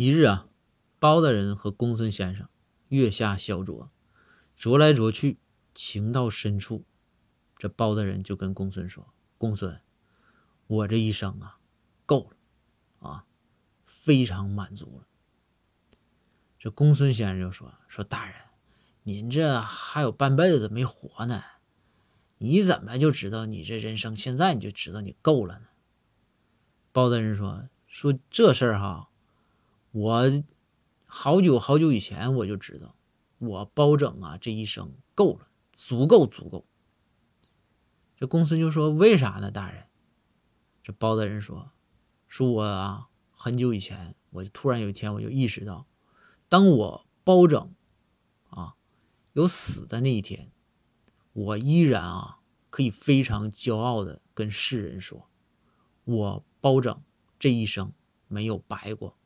一日啊，包大人和公孙先生月下小酌，酌来酌去，情到深处，这包大人就跟公孙说：“公孙，我这一生啊，够了，啊，非常满足了。”这公孙先生就说：“说大人，您这还有半辈子没活呢，你怎么就知道你这人生现在你就知道你够了呢？”包大人说：“说这事儿哈。”我好久好久以前我就知道，我包拯啊这一生够了，足够足够。这公孙就说：“为啥呢，大人？”这包大人说：“说我啊，很久以前，我就突然有一天我就意识到，当我包拯啊有死的那一天，我依然啊可以非常骄傲的跟世人说，我包拯这一生没有白过。”